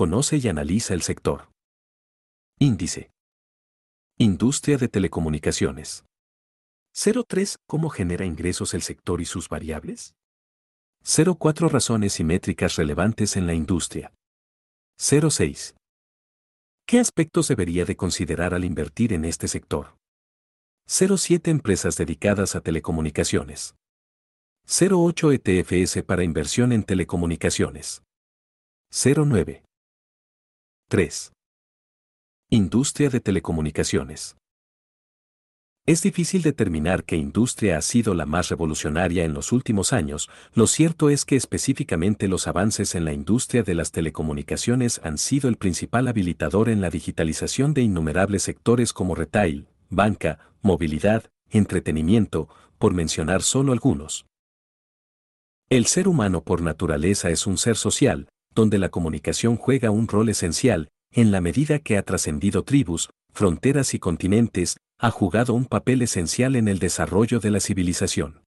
conoce y analiza el sector. Índice. Industria de telecomunicaciones. 03. ¿Cómo genera ingresos el sector y sus variables? 04. Razones y métricas relevantes en la industria. 06. ¿Qué aspectos debería de considerar al invertir en este sector? 07 Empresas dedicadas a telecomunicaciones. 08 ETFS para inversión en telecomunicaciones. 09. 3. Industria de telecomunicaciones. Es difícil determinar qué industria ha sido la más revolucionaria en los últimos años, lo cierto es que específicamente los avances en la industria de las telecomunicaciones han sido el principal habilitador en la digitalización de innumerables sectores como retail, banca, movilidad, entretenimiento, por mencionar solo algunos. El ser humano por naturaleza es un ser social, donde la comunicación juega un rol esencial, en la medida que ha trascendido tribus, fronteras y continentes, ha jugado un papel esencial en el desarrollo de la civilización.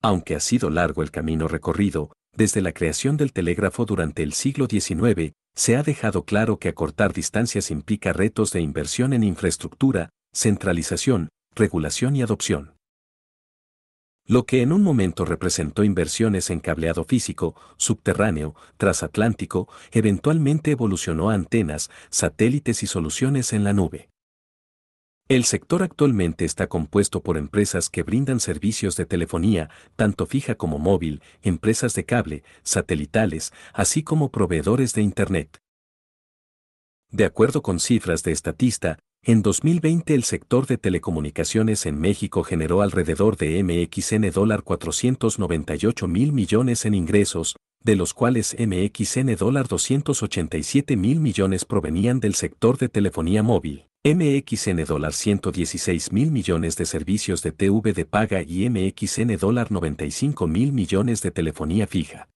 Aunque ha sido largo el camino recorrido, desde la creación del telégrafo durante el siglo XIX, se ha dejado claro que acortar distancias implica retos de inversión en infraestructura, centralización, regulación y adopción. Lo que en un momento representó inversiones en cableado físico, subterráneo, transatlántico, eventualmente evolucionó a antenas, satélites y soluciones en la nube. El sector actualmente está compuesto por empresas que brindan servicios de telefonía, tanto fija como móvil, empresas de cable, satelitales, así como proveedores de Internet. De acuerdo con cifras de Estatista, en 2020 el sector de telecomunicaciones en México generó alrededor de MXN dólar 498 mil millones en ingresos, de los cuales MXN dólar 287 mil millones provenían del sector de telefonía móvil. MXN dólar 116 mil millones de servicios de TV de paga y MXN dólar 95 mil millones de telefonía fija.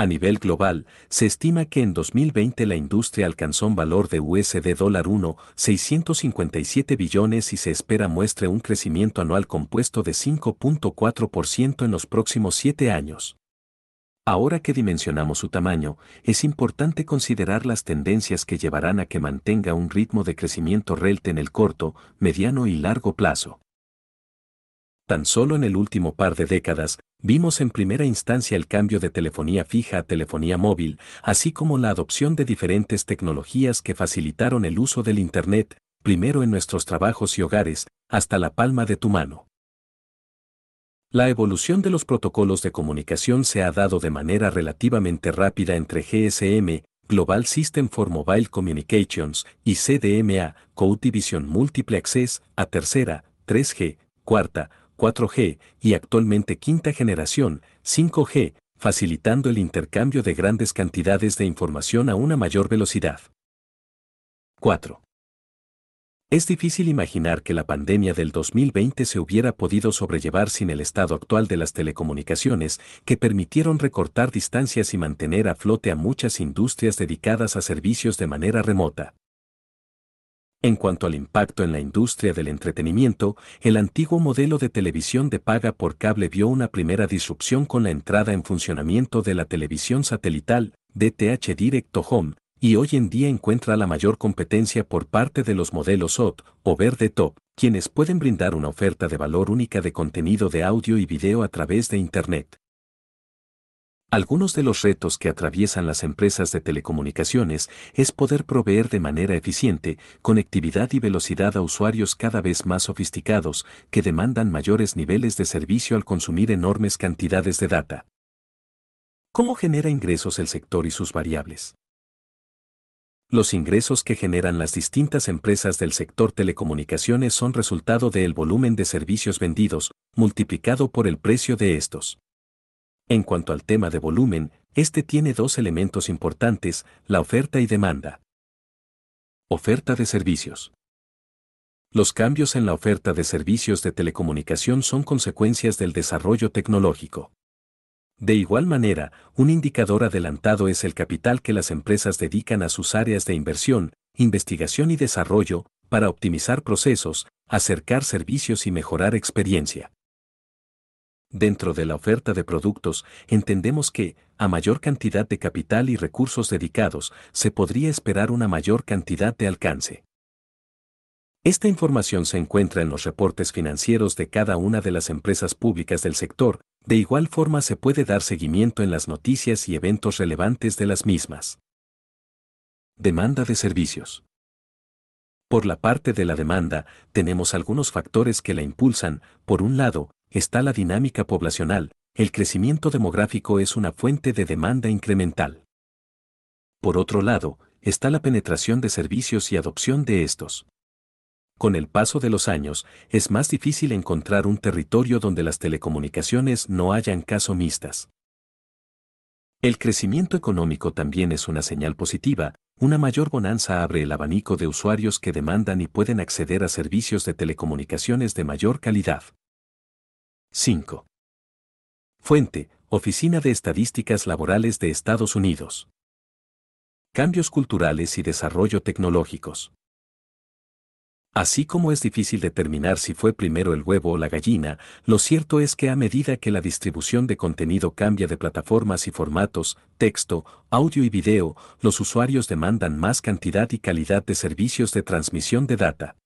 A nivel global, se estima que en 2020 la industria alcanzó un valor de USD dólar 1,657 billones y se espera muestre un crecimiento anual compuesto de 5.4% en los próximos siete años. Ahora que dimensionamos su tamaño, es importante considerar las tendencias que llevarán a que mantenga un ritmo de crecimiento relte en el corto, mediano y largo plazo. Tan solo en el último par de décadas, vimos en primera instancia el cambio de telefonía fija a telefonía móvil, así como la adopción de diferentes tecnologías que facilitaron el uso del Internet, primero en nuestros trabajos y hogares, hasta la palma de tu mano. La evolución de los protocolos de comunicación se ha dado de manera relativamente rápida entre GSM, Global System for Mobile Communications, y CDMA, Code Division Multiple Access, a tercera, 3G, cuarta, 4G y actualmente quinta generación, 5G, facilitando el intercambio de grandes cantidades de información a una mayor velocidad. 4. Es difícil imaginar que la pandemia del 2020 se hubiera podido sobrellevar sin el estado actual de las telecomunicaciones, que permitieron recortar distancias y mantener a flote a muchas industrias dedicadas a servicios de manera remota. En cuanto al impacto en la industria del entretenimiento, el antiguo modelo de televisión de paga por cable vio una primera disrupción con la entrada en funcionamiento de la televisión satelital, DTH Direct Home, y hoy en día encuentra la mayor competencia por parte de los modelos OT o Verde Top, quienes pueden brindar una oferta de valor única de contenido de audio y video a través de Internet. Algunos de los retos que atraviesan las empresas de telecomunicaciones es poder proveer de manera eficiente conectividad y velocidad a usuarios cada vez más sofisticados que demandan mayores niveles de servicio al consumir enormes cantidades de data. ¿Cómo genera ingresos el sector y sus variables? Los ingresos que generan las distintas empresas del sector telecomunicaciones son resultado del volumen de servicios vendidos, multiplicado por el precio de estos. En cuanto al tema de volumen, este tiene dos elementos importantes, la oferta y demanda. Oferta de servicios. Los cambios en la oferta de servicios de telecomunicación son consecuencias del desarrollo tecnológico. De igual manera, un indicador adelantado es el capital que las empresas dedican a sus áreas de inversión, investigación y desarrollo, para optimizar procesos, acercar servicios y mejorar experiencia. Dentro de la oferta de productos, entendemos que, a mayor cantidad de capital y recursos dedicados, se podría esperar una mayor cantidad de alcance. Esta información se encuentra en los reportes financieros de cada una de las empresas públicas del sector, de igual forma se puede dar seguimiento en las noticias y eventos relevantes de las mismas. Demanda de servicios. Por la parte de la demanda, tenemos algunos factores que la impulsan. Por un lado, está la dinámica poblacional, el crecimiento demográfico es una fuente de demanda incremental. Por otro lado, está la penetración de servicios y adopción de estos. Con el paso de los años, es más difícil encontrar un territorio donde las telecomunicaciones no hayan caso mixtas. El crecimiento económico también es una señal positiva, una mayor bonanza abre el abanico de usuarios que demandan y pueden acceder a servicios de telecomunicaciones de mayor calidad. 5. Fuente, Oficina de Estadísticas Laborales de Estados Unidos. Cambios culturales y desarrollo tecnológicos. Así como es difícil determinar si fue primero el huevo o la gallina, lo cierto es que a medida que la distribución de contenido cambia de plataformas y formatos, texto, audio y video, los usuarios demandan más cantidad y calidad de servicios de transmisión de data.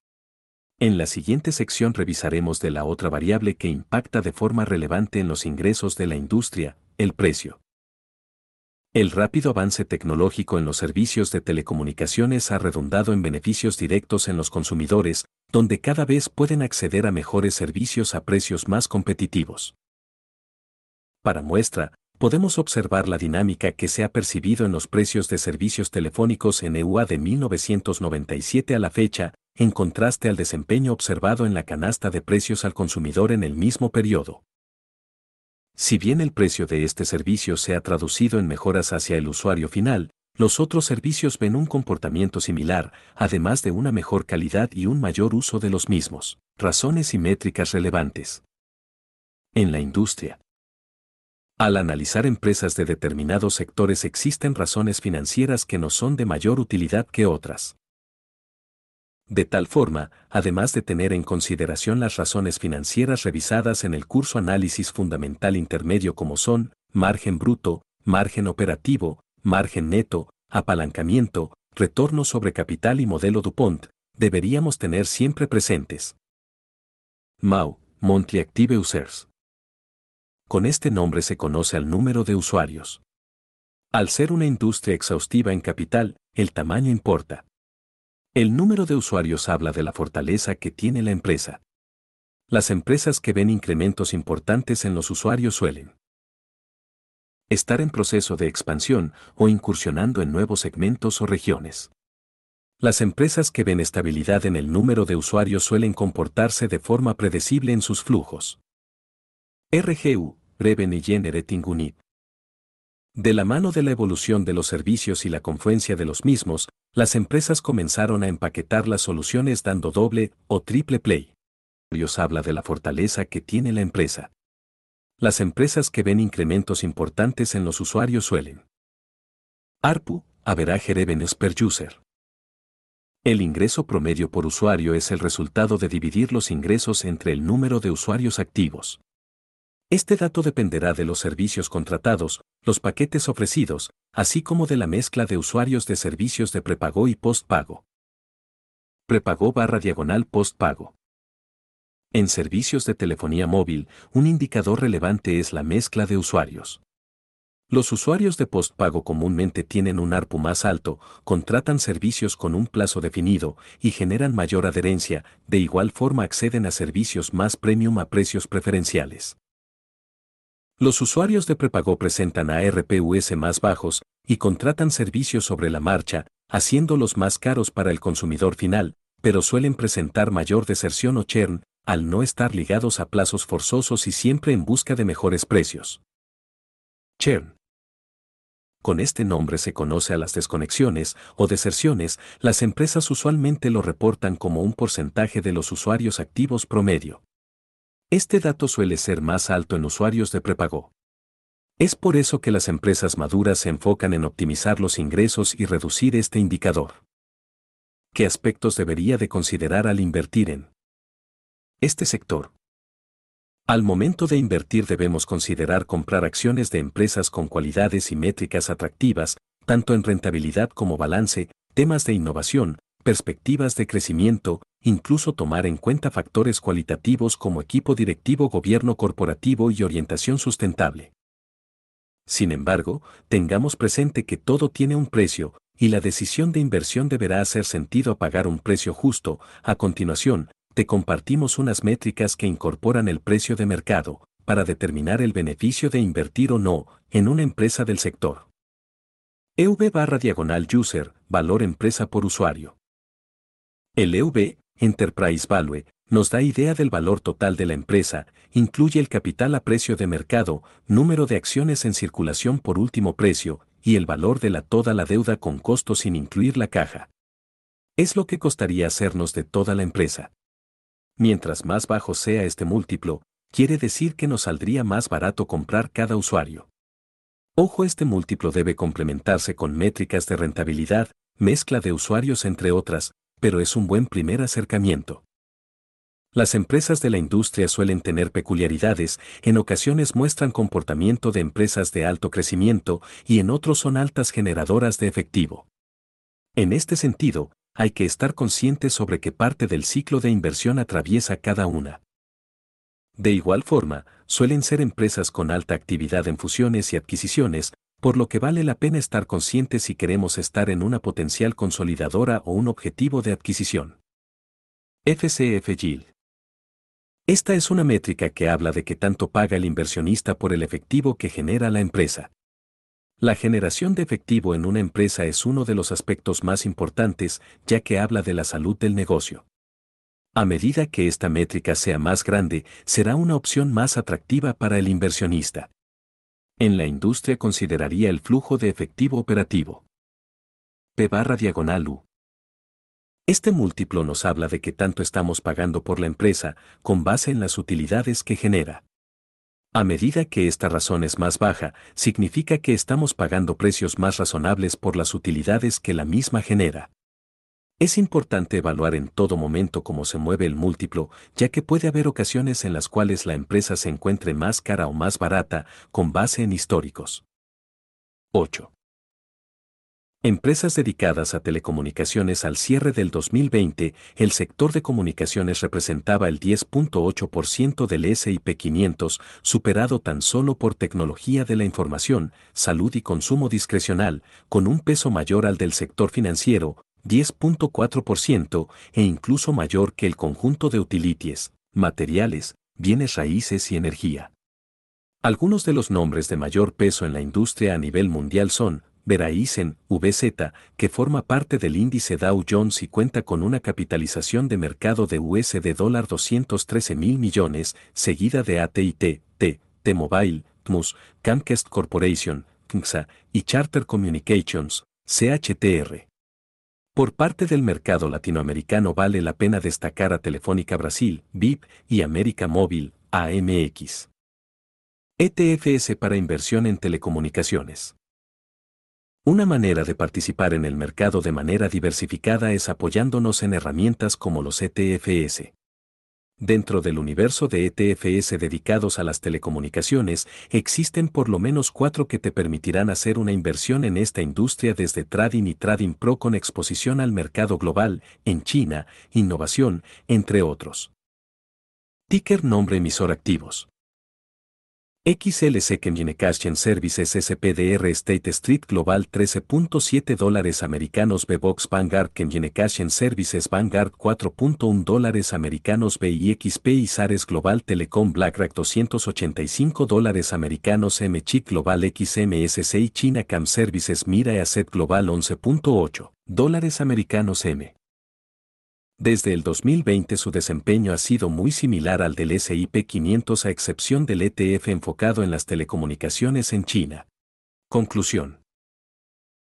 En la siguiente sección revisaremos de la otra variable que impacta de forma relevante en los ingresos de la industria, el precio. El rápido avance tecnológico en los servicios de telecomunicaciones ha redundado en beneficios directos en los consumidores, donde cada vez pueden acceder a mejores servicios a precios más competitivos. Para muestra, podemos observar la dinámica que se ha percibido en los precios de servicios telefónicos en EUA de 1997 a la fecha, en contraste al desempeño observado en la canasta de precios al consumidor en el mismo periodo. Si bien el precio de este servicio se ha traducido en mejoras hacia el usuario final, los otros servicios ven un comportamiento similar, además de una mejor calidad y un mayor uso de los mismos. Razones y métricas relevantes. En la industria. Al analizar empresas de determinados sectores existen razones financieras que no son de mayor utilidad que otras. De tal forma, además de tener en consideración las razones financieras revisadas en el curso Análisis Fundamental Intermedio como son, margen bruto, margen operativo, margen neto, apalancamiento, retorno sobre capital y modelo DuPont, deberíamos tener siempre presentes. MAU, Monthly Active Users. Con este nombre se conoce al número de usuarios. Al ser una industria exhaustiva en capital, el tamaño importa. El número de usuarios habla de la fortaleza que tiene la empresa. Las empresas que ven incrementos importantes en los usuarios suelen estar en proceso de expansión o incursionando en nuevos segmentos o regiones. Las empresas que ven estabilidad en el número de usuarios suelen comportarse de forma predecible en sus flujos. RGU, Revenue Generating Unit. De la mano de la evolución de los servicios y la confluencia de los mismos, las empresas comenzaron a empaquetar las soluciones dando doble o triple play. Dios habla de la fortaleza que tiene la empresa. Las empresas que ven incrementos importantes en los usuarios suelen. ARPU, Average Revenues per User. El ingreso promedio por usuario es el resultado de dividir los ingresos entre el número de usuarios activos. Este dato dependerá de los servicios contratados, los paquetes ofrecidos, así como de la mezcla de usuarios de servicios de prepago y postpago. Prepago barra diagonal postpago. En servicios de telefonía móvil, un indicador relevante es la mezcla de usuarios. Los usuarios de postpago comúnmente tienen un ARPU más alto, contratan servicios con un plazo definido y generan mayor adherencia, de igual forma acceden a servicios más premium a precios preferenciales. Los usuarios de prepago presentan ARPUS más bajos y contratan servicios sobre la marcha, haciéndolos más caros para el consumidor final, pero suelen presentar mayor deserción o churn, al no estar ligados a plazos forzosos y siempre en busca de mejores precios. Churn. Con este nombre se conoce a las desconexiones o deserciones, las empresas usualmente lo reportan como un porcentaje de los usuarios activos promedio. Este dato suele ser más alto en usuarios de prepago. Es por eso que las empresas maduras se enfocan en optimizar los ingresos y reducir este indicador. ¿Qué aspectos debería de considerar al invertir en este sector? Al momento de invertir debemos considerar comprar acciones de empresas con cualidades y métricas atractivas, tanto en rentabilidad como balance, temas de innovación, perspectivas de crecimiento, incluso tomar en cuenta factores cualitativos como equipo directivo, gobierno corporativo y orientación sustentable. Sin embargo, tengamos presente que todo tiene un precio, y la decisión de inversión deberá hacer sentido a pagar un precio justo. A continuación, te compartimos unas métricas que incorporan el precio de mercado, para determinar el beneficio de invertir o no en una empresa del sector. EV barra diagonal user, valor empresa por usuario. El EV, Enterprise Value, nos da idea del valor total de la empresa, incluye el capital a precio de mercado, número de acciones en circulación por último precio, y el valor de la toda la deuda con costo sin incluir la caja. Es lo que costaría hacernos de toda la empresa. Mientras más bajo sea este múltiplo, quiere decir que nos saldría más barato comprar cada usuario. Ojo, este múltiplo debe complementarse con métricas de rentabilidad, mezcla de usuarios entre otras, pero es un buen primer acercamiento. Las empresas de la industria suelen tener peculiaridades, en ocasiones muestran comportamiento de empresas de alto crecimiento y en otros son altas generadoras de efectivo. En este sentido, hay que estar conscientes sobre qué parte del ciclo de inversión atraviesa cada una. De igual forma, suelen ser empresas con alta actividad en fusiones y adquisiciones, por lo que vale la pena estar conscientes si queremos estar en una potencial consolidadora o un objetivo de adquisición. FCF Yield esta es una métrica que habla de qué tanto paga el inversionista por el efectivo que genera la empresa. La generación de efectivo en una empresa es uno de los aspectos más importantes, ya que habla de la salud del negocio. A medida que esta métrica sea más grande, será una opción más atractiva para el inversionista. En la industria consideraría el flujo de efectivo operativo. P barra diagonal U. Este múltiplo nos habla de que tanto estamos pagando por la empresa, con base en las utilidades que genera. A medida que esta razón es más baja, significa que estamos pagando precios más razonables por las utilidades que la misma genera. Es importante evaluar en todo momento cómo se mueve el múltiplo, ya que puede haber ocasiones en las cuales la empresa se encuentre más cara o más barata, con base en históricos. 8. Empresas dedicadas a telecomunicaciones al cierre del 2020, el sector de comunicaciones representaba el 10.8% del SIP 500, superado tan solo por tecnología de la información, salud y consumo discrecional, con un peso mayor al del sector financiero, 10.4%, e incluso mayor que el conjunto de utilities, materiales, bienes raíces y energía. Algunos de los nombres de mayor peso en la industria a nivel mundial son Verizon, VZ, que forma parte del índice Dow Jones y cuenta con una capitalización de mercado de US de dólar 213 mil millones, seguida de AT&T, T, T-Mobile, TMUS, Comcast Corporation, KNXA y Charter Communications, CHTR. Por parte del mercado latinoamericano vale la pena destacar a Telefónica Brasil, BIP y América Móvil, AMX. ETFS para inversión en telecomunicaciones. Una manera de participar en el mercado de manera diversificada es apoyándonos en herramientas como los ETFS. Dentro del universo de ETFS dedicados a las telecomunicaciones, existen por lo menos cuatro que te permitirán hacer una inversión en esta industria desde Trading y Trading Pro con exposición al mercado global, en China, innovación, entre otros. Ticker nombre emisor activos. XLC Communication Services SPDR State Street Global 13.7 dólares americanos. B-Box Vanguard Communication Services Vanguard 4.1 dólares americanos. BIXP Isares Global Telecom BlackRock 285 dólares americanos. MCHIC Global XMSCI China Cam Services Mira Asset Global 11.8 dólares americanos. M. Desde el 2020 su desempeño ha sido muy similar al del SIP 500 a excepción del ETF enfocado en las telecomunicaciones en China. Conclusión.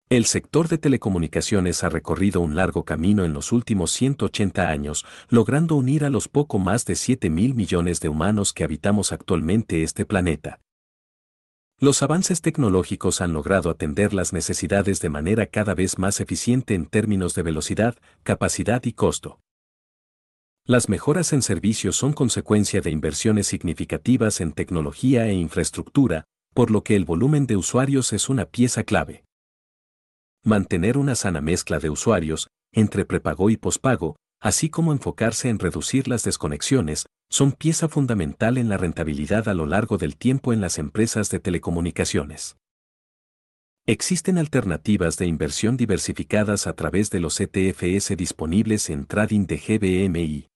El sector de telecomunicaciones ha recorrido un largo camino en los últimos 180 años, logrando unir a los poco más de 7 mil millones de humanos que habitamos actualmente este planeta. Los avances tecnológicos han logrado atender las necesidades de manera cada vez más eficiente en términos de velocidad, capacidad y costo. Las mejoras en servicios son consecuencia de inversiones significativas en tecnología e infraestructura, por lo que el volumen de usuarios es una pieza clave. Mantener una sana mezcla de usuarios, entre prepago y pospago, así como enfocarse en reducir las desconexiones, son pieza fundamental en la rentabilidad a lo largo del tiempo en las empresas de telecomunicaciones. Existen alternativas de inversión diversificadas a través de los ETFS disponibles en trading de GBMI.